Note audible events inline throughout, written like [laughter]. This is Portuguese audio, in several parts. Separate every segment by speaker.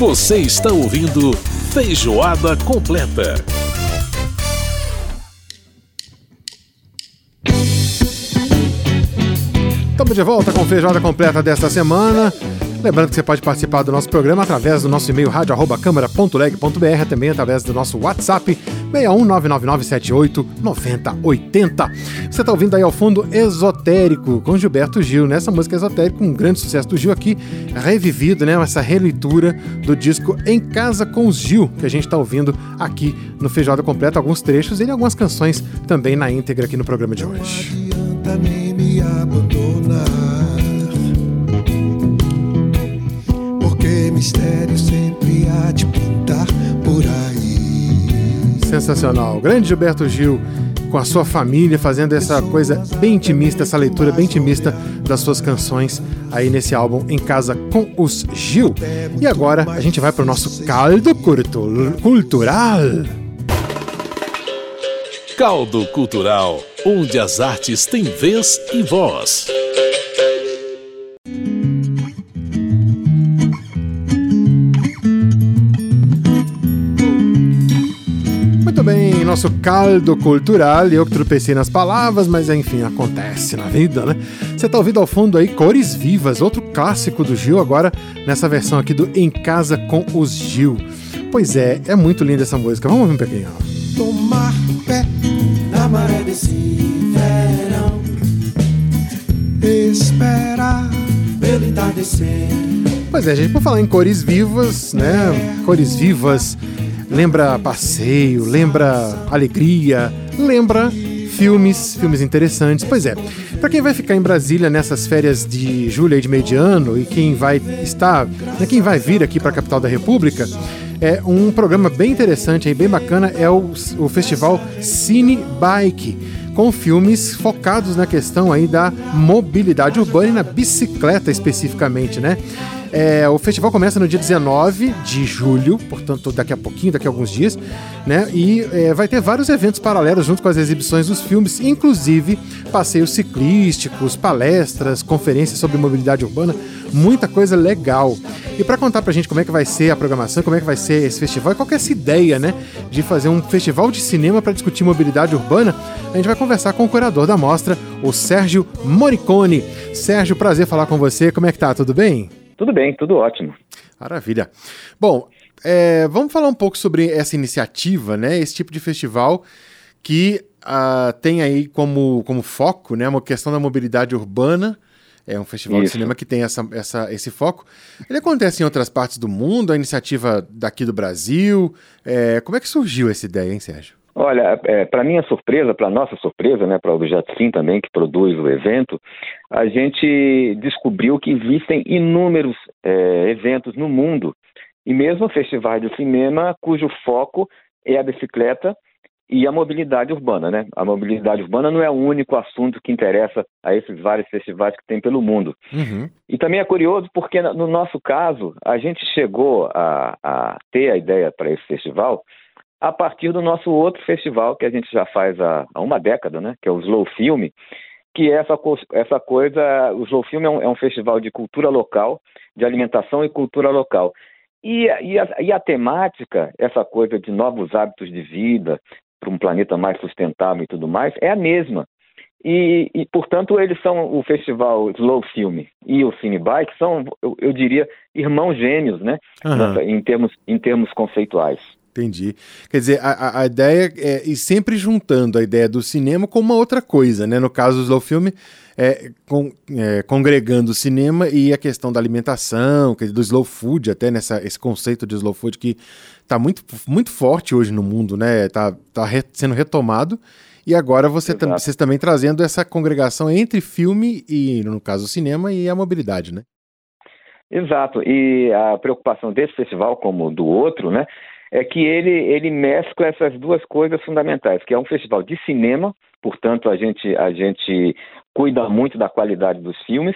Speaker 1: Você está ouvindo Feijoada Completa.
Speaker 2: Estamos de volta com Feijoada Completa desta semana. Lembrando que você pode participar do nosso programa através do nosso e-mail rádio.câmara.leg.br, também através do nosso WhatsApp 61999789080. Você está ouvindo aí ao fundo Esotérico com Gilberto Gil, nessa música Esotérico, um grande sucesso do Gil aqui, revivido, né? Essa releitura do disco Em Casa com os Gil, que a gente está ouvindo aqui no Feijoada Completa, alguns trechos e algumas canções também na íntegra aqui no programa de hoje. Não adianta nem me abandonar. Mistério sempre há de pintar por aí. Sensacional. Grande Gilberto Gil com a sua família, fazendo essa coisa bem intimista, essa leitura bem intimista das suas canções aí nesse álbum Em Casa com os Gil. E agora a gente vai para o nosso caldo cultural.
Speaker 1: Caldo Cultural, onde as artes têm vez e voz.
Speaker 2: Nosso caldo cultural. E eu que tropecei nas palavras, mas enfim, acontece na vida, né? Você tá ouvindo ao fundo aí Cores Vivas, outro clássico do Gil, agora nessa versão aqui do Em Casa com os Gil. Pois é, é muito linda essa música. Vamos ouvir um pouquinho. Tomar pé na maré desse verão, esperar pelo entardecer. Pois é, gente, por falar em cores vivas, né? Cores vivas lembra passeio, lembra alegria, lembra filmes, filmes interessantes. Pois é, para quem vai ficar em Brasília nessas férias de julho e de mediano e quem vai estar, né, quem vai vir aqui para a capital da República, é um programa bem interessante e bem bacana é o, o festival Cine Bike com filmes focados na questão aí da mobilidade urbana e na bicicleta especificamente, né? É, o festival começa no dia 19 de julho, portanto, daqui a pouquinho, daqui a alguns dias, né? E é, vai ter vários eventos paralelos junto com as exibições dos filmes, inclusive passeios ciclísticos, palestras, conferências sobre mobilidade urbana, muita coisa legal. E para contar pra gente como é que vai ser a programação, como é que vai ser esse festival, e qual é essa ideia, né, de fazer um festival de cinema para discutir mobilidade urbana, a gente vai conversar com o curador da mostra, o Sérgio Moricone. Sérgio, prazer falar com você. Como é que tá? Tudo bem?
Speaker 3: Tudo bem, tudo ótimo.
Speaker 2: Maravilha. Bom, é, vamos falar um pouco sobre essa iniciativa, né? Esse tipo de festival que uh, tem aí como, como foco né, uma questão da mobilidade urbana. É um festival Isso. de cinema que tem essa, essa, esse foco. Ele acontece em outras partes do mundo, a iniciativa daqui do Brasil. É, como é que surgiu essa ideia, hein, Sérgio?
Speaker 3: Olha, é, para minha surpresa, para nossa surpresa, né, para o Objeto Sim também, que produz o evento, a gente descobriu que existem inúmeros é, eventos no mundo, e mesmo festivais de cinema cujo foco é a bicicleta e a mobilidade urbana. Né? A mobilidade urbana não é o único assunto que interessa a esses vários festivais que tem pelo mundo. Uhum. E também é curioso porque, no nosso caso, a gente chegou a, a ter a ideia para esse festival a partir do nosso outro festival que a gente já faz há, há uma década, né? Que é o Slow Film, que é essa, essa coisa, o Slow Film é um, é um, festival de cultura local, de alimentação e cultura local. E, e, a, e a temática, essa coisa de novos hábitos de vida, para um planeta mais sustentável e tudo mais, é a mesma. E, e, portanto, eles são o festival Slow Film e o Cine Bike são, eu, eu diria, irmãos gêmeos, né? Uhum. Em, termos, em termos conceituais.
Speaker 2: Entendi. Quer dizer, a, a ideia é ir sempre juntando a ideia do cinema com uma outra coisa, né? No caso do slow film, é, com, é, congregando o cinema e a questão da alimentação, do slow food, até nessa esse conceito de slow food que está muito, muito forte hoje no mundo, né? Está tá re, sendo retomado. E agora você tam, vocês também trazendo essa congregação entre filme e, no caso, o cinema e a mobilidade, né?
Speaker 3: Exato. E a preocupação desse festival, como do outro, né? É que ele, ele mescla essas duas coisas fundamentais, que é um festival de cinema, portanto a gente, a gente cuida muito da qualidade dos filmes,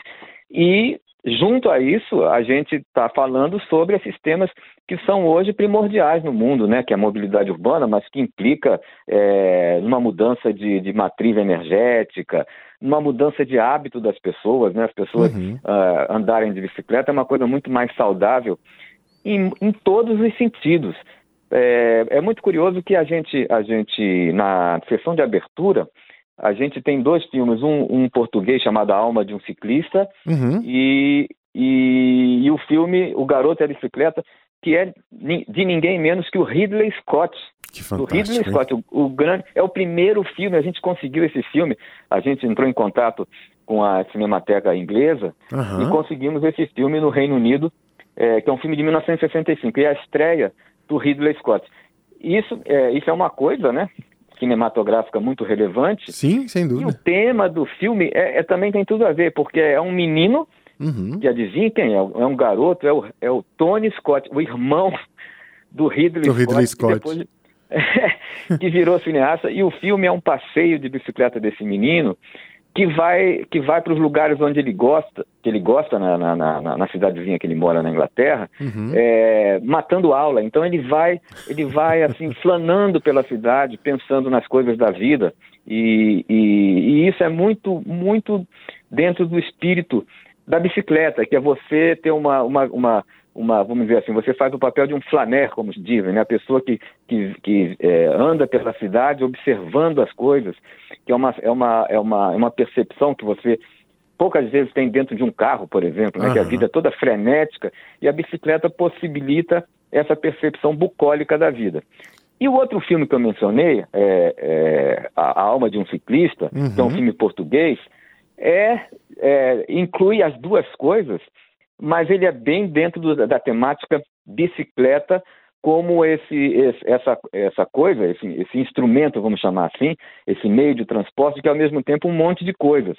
Speaker 3: e junto a isso a gente está falando sobre esses temas que são hoje primordiais no mundo, né, que é a mobilidade urbana, mas que implica é, numa mudança de, de matriz energética, numa mudança de hábito das pessoas, né, as pessoas uhum. uh, andarem de bicicleta é uma coisa muito mais saudável em, em todos os sentidos. É, é, muito curioso que a gente, a gente, na sessão de abertura, a gente tem dois filmes, um, um português chamado A Alma de um Ciclista uhum. e, e, e, o filme O Garoto e a Bicicleta, que é de ninguém menos que o Ridley Scott.
Speaker 2: Que fantástico. O Ridley
Speaker 3: Scott, o, o, grande, é o primeiro filme, a gente conseguiu esse filme, a gente entrou em contato com a Cinemateca Inglesa uhum. e conseguimos esse filme no Reino Unido, é, que é um filme de 1965, e a estreia do Ridley Scott. Isso é, isso é uma coisa, né? cinematográfica muito relevante.
Speaker 2: Sim, sem dúvida.
Speaker 3: E o tema do filme é, é também tem tudo a ver, porque é um menino, uhum. que adivinha quem é? É um garoto, é o, é o Tony Scott, o irmão do Ridley, do
Speaker 2: Ridley Scott.
Speaker 3: Que, depois, [laughs] que virou cineasta. E o filme é um passeio de bicicleta desse menino que vai que vai para os lugares onde ele gosta, que ele gosta na, na, na, na cidadezinha que ele mora na Inglaterra, uhum. é, matando aula. Então ele vai ele vai assim [laughs] flanando pela cidade, pensando nas coisas da vida e, e, e isso é muito muito dentro do espírito da bicicleta, que é você ter uma, uma, uma uma, vamos dizer assim, você faz o papel de um flaner, como dizem, né? A pessoa que, que, que é, anda pela cidade observando as coisas, que é uma, é, uma, é, uma, é uma percepção que você poucas vezes tem dentro de um carro, por exemplo, né? Uhum. Que a vida é toda frenética e a bicicleta possibilita essa percepção bucólica da vida. E o outro filme que eu mencionei, é, é A Alma de um Ciclista, uhum. que é um uhum. filme português, é, é, inclui as duas coisas mas ele é bem dentro do, da temática bicicleta, como esse, esse, essa, essa coisa, esse, esse instrumento, vamos chamar assim, esse meio de transporte, que é ao mesmo tempo um monte de coisas.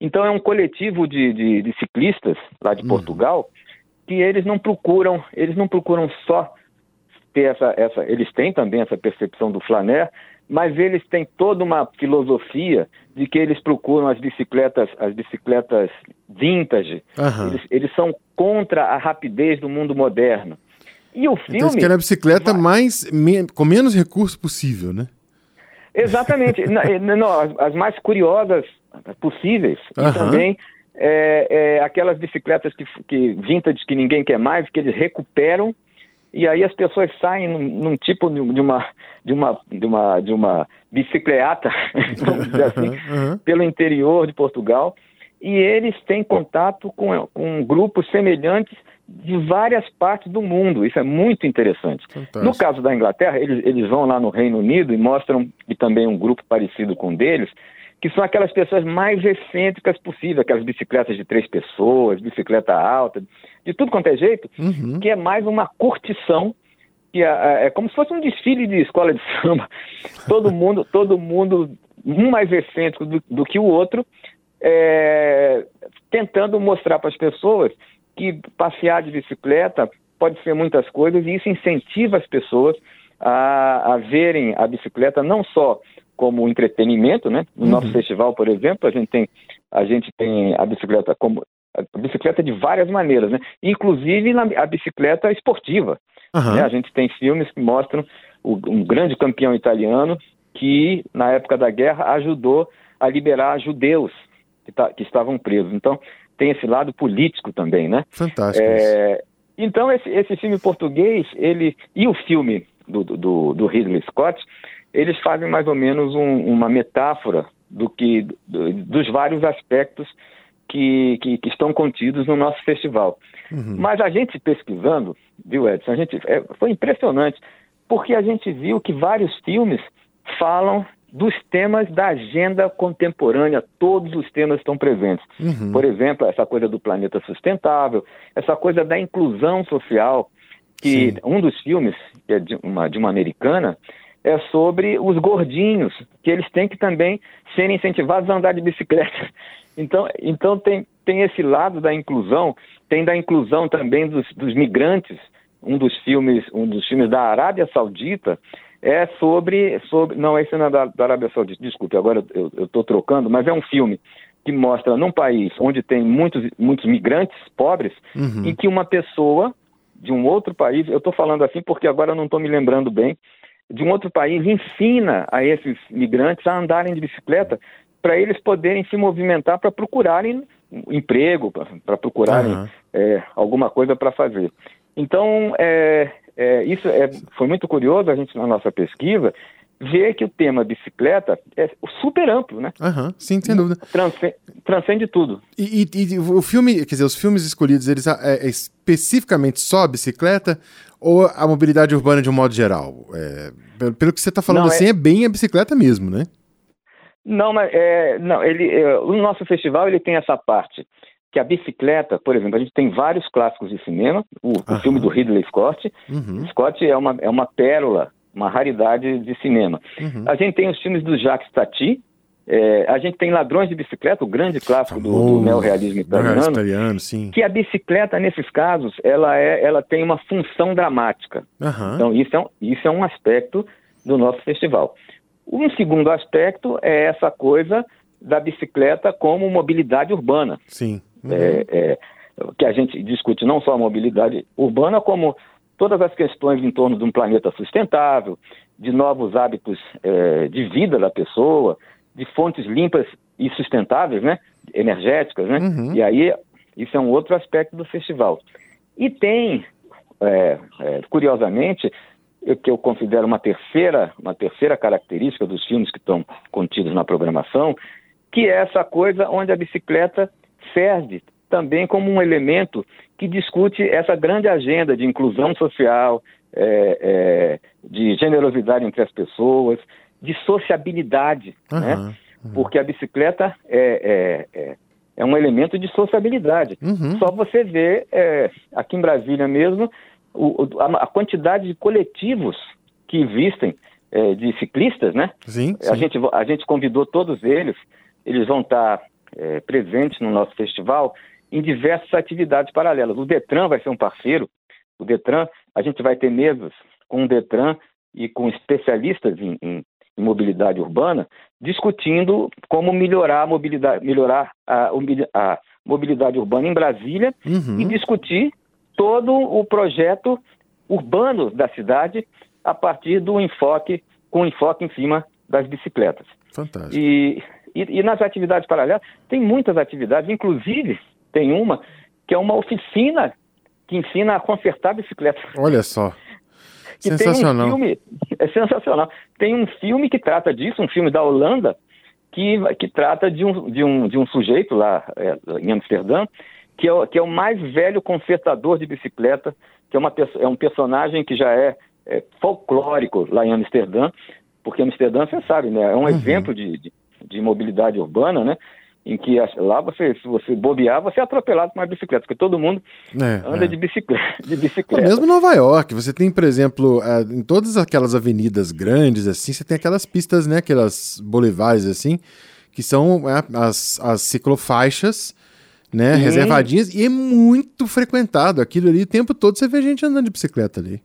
Speaker 3: Então é um coletivo de, de, de ciclistas lá de uhum. Portugal que eles não procuram, eles não procuram só ter essa, essa, eles têm também essa percepção do flaner, mas eles têm toda uma filosofia de que eles procuram as bicicletas, as bicicletas vintage. Uhum. Eles, eles, são contra a rapidez do mundo moderno.
Speaker 2: E o filme. Então eles querem a bicicleta mais, com menos recurso possível, né?
Speaker 3: Exatamente. não, as, as, mais curiosas possíveis. Uhum. E também é, é, aquelas bicicletas que, que vintage que ninguém quer mais, que eles recuperam e aí as pessoas saem num, num tipo de uma de uma de uma de uma bicicleta, [laughs] vamos dizer assim, [laughs] uhum. pelo interior de Portugal, e eles têm contato com, com grupos semelhantes de várias partes do mundo. Isso é muito interessante. Fantástico. No caso da Inglaterra, eles, eles vão lá no Reino Unido e mostram, e também um grupo parecido com deles, que são aquelas pessoas mais excêntricas possível, aquelas bicicletas de três pessoas, bicicleta alta, de tudo quanto é jeito, uhum. que é mais uma curtição, que é, é, é, como se fosse um desfile de escola de [laughs] samba. Todo mundo, todo mundo, um mais excêntrico do, do que o outro, é, tentando mostrar para as pessoas que passear de bicicleta pode ser muitas coisas e isso incentiva as pessoas a, a verem a bicicleta não só como entretenimento, né? No uhum. nosso festival, por exemplo, a gente tem a gente tem a bicicleta como a bicicleta de várias maneiras, né? Inclusive a bicicleta esportiva. Uhum. Né? A gente tem filmes que mostram o, um grande campeão italiano que na época da guerra ajudou a liberar judeus que, tá, que estavam presos. Então tem esse lado político também, né?
Speaker 2: Fantástico. É,
Speaker 3: então esse, esse filme português, ele e o filme do, do, do Ridley Scott, eles fazem mais ou menos um, uma metáfora do que do, dos vários aspectos que, que, que, estão contidos no nosso festival. Uhum. Mas a gente pesquisando, viu, Edson, a gente, é, foi impressionante, porque a gente viu que vários filmes falam dos temas da agenda contemporânea, todos os temas estão presentes. Uhum. Por exemplo, essa coisa do planeta sustentável, essa coisa da inclusão social, que Sim. um dos filmes, que é de uma, de uma americana, é sobre os gordinhos, que eles têm que também serem incentivados a andar de bicicleta. [laughs] Então, então tem, tem esse lado da inclusão, tem da inclusão também dos, dos migrantes. Um dos filmes, um dos filmes da Arábia Saudita é sobre, sobre não esse não é da, da Arábia Saudita, desculpe, agora eu estou trocando, mas é um filme que mostra num país onde tem muitos, muitos migrantes pobres, uhum. em que uma pessoa de um outro país, eu estou falando assim porque agora eu não estou me lembrando bem, de um outro país ensina a esses migrantes a andarem de bicicleta para eles poderem se movimentar para procurarem emprego, para procurarem uhum. é, alguma coisa para fazer. Então, é, é, isso é, foi muito curioso a gente na nossa pesquisa ver que o tema bicicleta é super amplo, né?
Speaker 2: Uhum, sim, sem dúvida.
Speaker 3: Transcende, transcende tudo.
Speaker 2: E, e, e, o filme, quer dizer, os filmes escolhidos, eles é, é especificamente só a bicicleta ou a mobilidade urbana de um modo geral? É, pelo, pelo, que você está falando não, assim, é... é... bem a bicicleta mesmo, né?
Speaker 3: Não, mas é, não, ele, é, o nosso festival ele tem essa parte que a bicicleta, por exemplo, a gente tem vários clássicos de cinema, o, o filme do Ridley Scott, uhum. Scott é uma, é uma pérola uma raridade de cinema. Uhum. A gente tem os filmes do Jacques Tati, é, a gente tem Ladrões de Bicicleta, o grande clássico do, do neorrealismo italiano, que a bicicleta, nesses casos, ela, é, ela tem uma função dramática.
Speaker 2: Uhum.
Speaker 3: Então, isso é, um, isso é um aspecto do nosso festival. Um segundo aspecto é essa coisa da bicicleta como mobilidade urbana.
Speaker 2: Sim.
Speaker 3: Uhum. É, é, que a gente discute não só a mobilidade urbana, como todas as questões em torno de um planeta sustentável, de novos hábitos é, de vida da pessoa, de fontes limpas e sustentáveis, né, energéticas, né, uhum. e aí isso é um outro aspecto do festival. E tem, é, é, curiosamente, eu, que eu considero uma terceira, uma terceira característica dos filmes que estão contidos na programação, que é essa coisa onde a bicicleta serve também como um elemento que discute essa grande agenda de inclusão social, é, é, de generosidade entre as pessoas, de sociabilidade, uhum, né? Uhum. Porque a bicicleta é, é, é, é, um elemento de sociabilidade. Uhum. Só você vê, é, aqui em Brasília mesmo, o, a, a, quantidade de coletivos que existem é, de ciclistas, né?
Speaker 2: Sim,
Speaker 3: sim. A, gente, a gente convidou todos eles, eles vão estar é, presentes no nosso festival em diversas atividades paralelas. O Detran vai ser um parceiro. O Detran, a gente vai ter mesas com o Detran e com especialistas em, em, em mobilidade urbana, discutindo como melhorar a mobilidade, melhorar a, a mobilidade urbana em Brasília uhum. e discutir todo o projeto urbano da cidade a partir do enfoque, com enfoque em cima das bicicletas.
Speaker 2: Fantástico.
Speaker 3: E, e, e nas atividades paralelas, tem muitas atividades, inclusive tem uma que é uma oficina que ensina a consertar bicicleta.
Speaker 2: Olha só. sensacional.
Speaker 3: Um filme, é sensacional. Tem um filme que trata disso, um filme da Holanda, que, que trata de um, de, um, de um sujeito lá é, em Amsterdã, que é, que é o mais velho consertador de bicicleta, que é, uma, é um personagem que já é, é folclórico lá em Amsterdã, porque Amsterdã, você sabe, né, é um uhum. exemplo de, de, de mobilidade urbana, né? Em que lá você, se você bobear, você é atropelado com uma bicicleta, porque todo mundo é, anda é. De, bicicleta, [laughs] de bicicleta.
Speaker 2: Mesmo Nova York, você tem, por exemplo, é, em todas aquelas avenidas grandes, assim, você tem aquelas pistas, né, aquelas bolivares, assim, que são é, as, as ciclofaixas, né, reservadinhas, e é muito frequentado. Aquilo ali, o tempo todo você vê gente andando de bicicleta ali.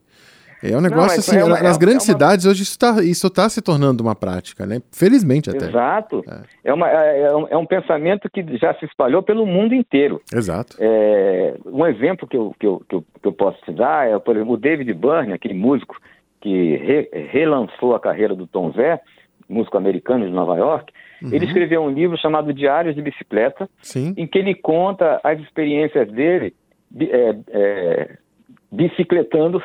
Speaker 2: É um negócio Não, assim, é uma, nas é, grandes é uma... cidades hoje isso está isso tá se tornando uma prática, né? Felizmente até.
Speaker 3: Exato. É, é uma, é, é, um, é um pensamento que já se espalhou pelo mundo inteiro.
Speaker 2: Exato.
Speaker 3: É, um exemplo que eu, que, eu, que, eu, que eu posso te dar é, por exemplo, o David Byrne, aquele músico que re, relançou a carreira do Tom Zé, músico americano de Nova York, uhum. ele escreveu um livro chamado Diários de Bicicleta,
Speaker 2: Sim.
Speaker 3: em que ele conta as experiências dele é, é, bicicletando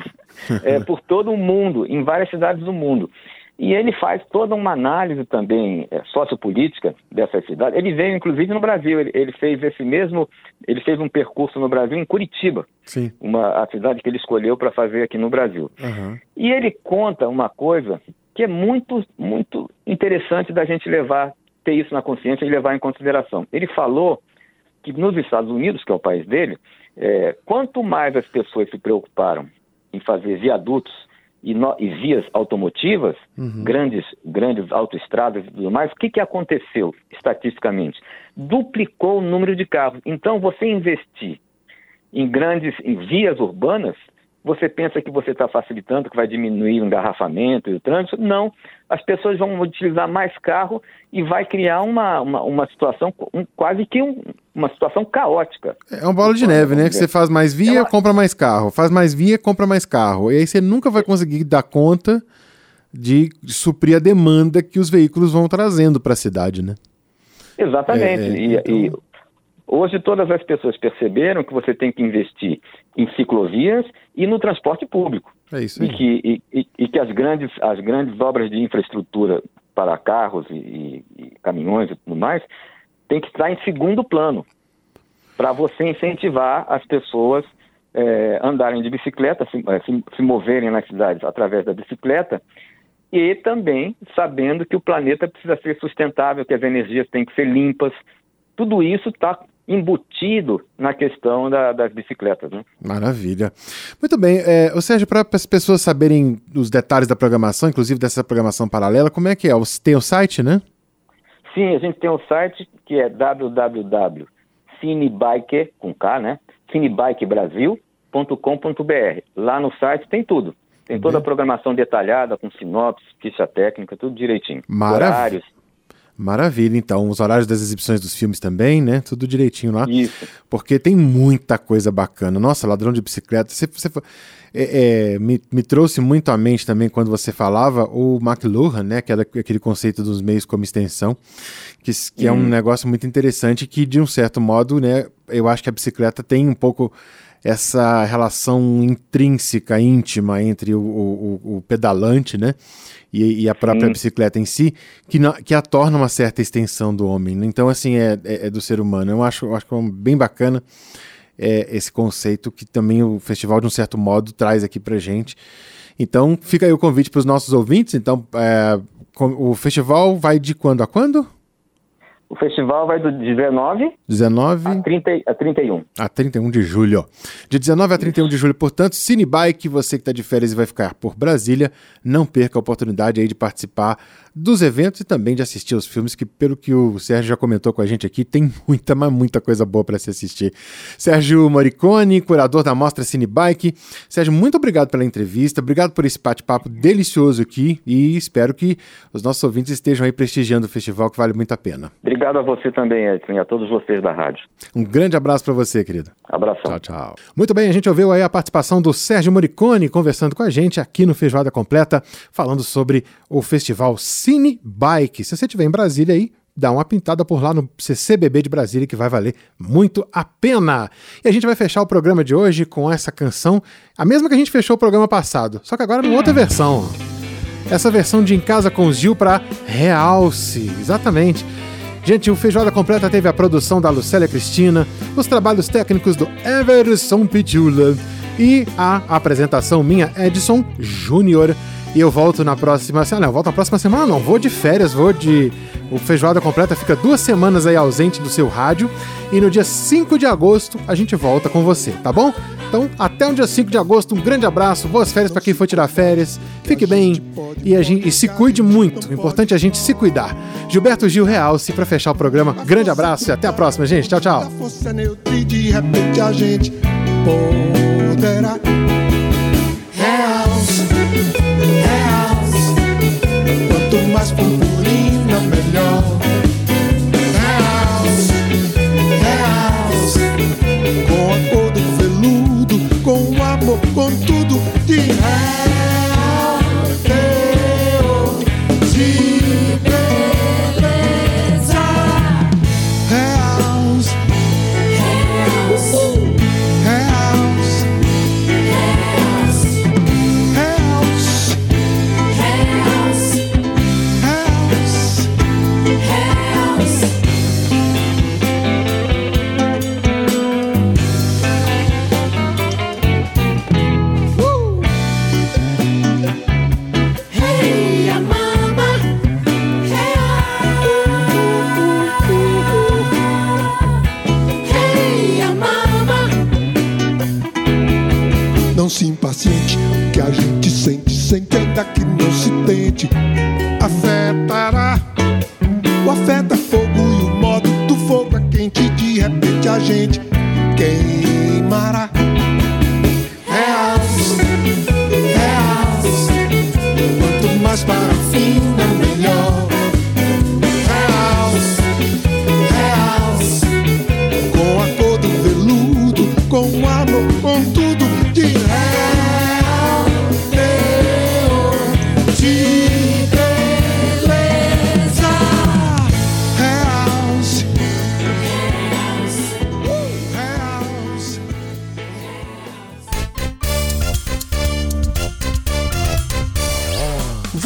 Speaker 3: [laughs] é, por todo o mundo, em várias cidades do mundo. E ele faz toda uma análise também é, sociopolítica dessas cidades. Ele veio, inclusive, no Brasil. Ele, ele, fez esse mesmo, ele fez um percurso no Brasil, em Curitiba,
Speaker 2: Sim.
Speaker 3: uma a cidade que ele escolheu para fazer aqui no Brasil.
Speaker 2: Uhum.
Speaker 3: E ele conta uma coisa que é muito, muito interessante da gente levar, ter isso na consciência e levar em consideração. Ele falou que nos Estados Unidos, que é o país dele, é, quanto mais as pessoas se preocuparam em fazer viadutos e, no, e vias automotivas, uhum. grandes, grandes autoestradas e tudo mais, o que, que aconteceu estatisticamente? Duplicou o número de carros. Então, você investir em grandes em vias urbanas você pensa que você está facilitando, que vai diminuir o engarrafamento e o trânsito. Não. As pessoas vão utilizar mais carro e vai criar uma, uma, uma situação, um, quase que um, uma situação caótica.
Speaker 2: É um bola de neve, né? Que você faz mais via, é compra mais carro. Faz mais via, compra mais carro. E aí você nunca vai conseguir dar conta de suprir a demanda que os veículos vão trazendo para a cidade, né?
Speaker 3: Exatamente. É, é, então... e, e Hoje todas as pessoas perceberam que você tem que investir em ciclovias e no transporte público.
Speaker 2: É isso aí.
Speaker 3: E que, e, e, que as, grandes, as grandes obras de infraestrutura para carros e, e caminhões e tudo mais tem que estar em segundo plano para você incentivar as pessoas é, andarem de bicicleta, se, é, se, se moverem nas cidades através da bicicleta e também sabendo que o planeta precisa ser sustentável, que as energias têm que ser limpas. Tudo isso está embutido na questão da, das bicicletas. Né?
Speaker 2: Maravilha. Muito bem. É, ou seja, para as pessoas saberem os detalhes da programação, inclusive dessa programação paralela, como é que é? Tem o site, né?
Speaker 3: Sim, a gente tem um site que é www.cinebike, com K, né? cinebikebrasil.com.br. Lá no site tem tudo. Tem toda a programação detalhada, com sinopse, ficha técnica, tudo direitinho.
Speaker 2: Maravilha. Horários. Maravilha, então. Os horários das exibições dos filmes também, né? Tudo direitinho lá.
Speaker 3: Isso.
Speaker 2: Porque tem muita coisa bacana. Nossa, Ladrão de Bicicleta. Você, você é, é, me, me, trouxe muito à mente também quando você falava o McLuhan, né? Aquela, aquele conceito dos meios como extensão, que, que hum. é um uhum. negócio muito interessante que, de um certo modo, né? Eu acho que a bicicleta tem um pouco essa relação intrínseca, íntima entre o, o, o pedalante, né? E, e, a própria Sim. bicicleta em si, que, que a torna uma certa extensão do homem. Né? Então, assim, é, é, é, do ser humano. Eu acho, eu acho é bem bacana é, esse conceito que também o festival, de um certo modo, traz aqui pra gente. Então, fica aí o convite para os nossos ouvintes. Então, é, o festival vai de quando a quando?
Speaker 3: O festival vai do 19,
Speaker 2: 19
Speaker 3: a, 30, a 31.
Speaker 2: A 31 de julho. De 19 a 31 de julho, portanto, Cinebike, você que está de férias e vai ficar por Brasília, não perca a oportunidade aí de participar dos eventos e também de assistir os filmes, que pelo que o Sérgio já comentou com a gente aqui, tem [laughs] muita, mas muita coisa boa para se assistir. Sérgio Moricone, curador da Mostra Cinebike. Sérgio, muito obrigado pela entrevista, obrigado por esse bate-papo delicioso aqui e espero que os nossos ouvintes estejam aí prestigiando o festival, que vale muito a pena.
Speaker 3: Obrigado a você também, Edson, e a todos vocês da rádio.
Speaker 2: Um grande abraço para você, querido.
Speaker 3: Abração.
Speaker 2: Tchau, tchau. Muito bem, a gente ouviu aí a participação do Sérgio Moricone conversando com a gente aqui no Feijoada Completa, falando sobre o festival Cine Bike. Se você estiver em Brasília aí, dá uma pintada por lá no CCBB de Brasília que vai valer muito a pena. E a gente vai fechar o programa de hoje com essa canção, a mesma que a gente fechou o programa passado, só que agora numa outra versão. Essa versão de Em Casa com Gil para Realce, exatamente. Gente, o Feijoada Completa teve a produção da Lucélia Cristina, os trabalhos técnicos do Everson Pitula e a apresentação minha, Edson Júnior. E eu volto na próxima semana. Não, eu volto na próxima semana, não. Vou de férias, vou de. O Feijoada Completa fica duas semanas aí ausente do seu rádio. E no dia 5 de agosto a gente volta com você, tá bom? Então, até o dia 5 de agosto, um grande abraço, boas férias para quem for tirar férias. Fique bem e, gente, e, se cuide muito. O importante é a gente se cuidar. Gilberto Gil Realce para fechar o programa. Grande abraço e até a próxima, gente. Tchau, tchau. Mais sing.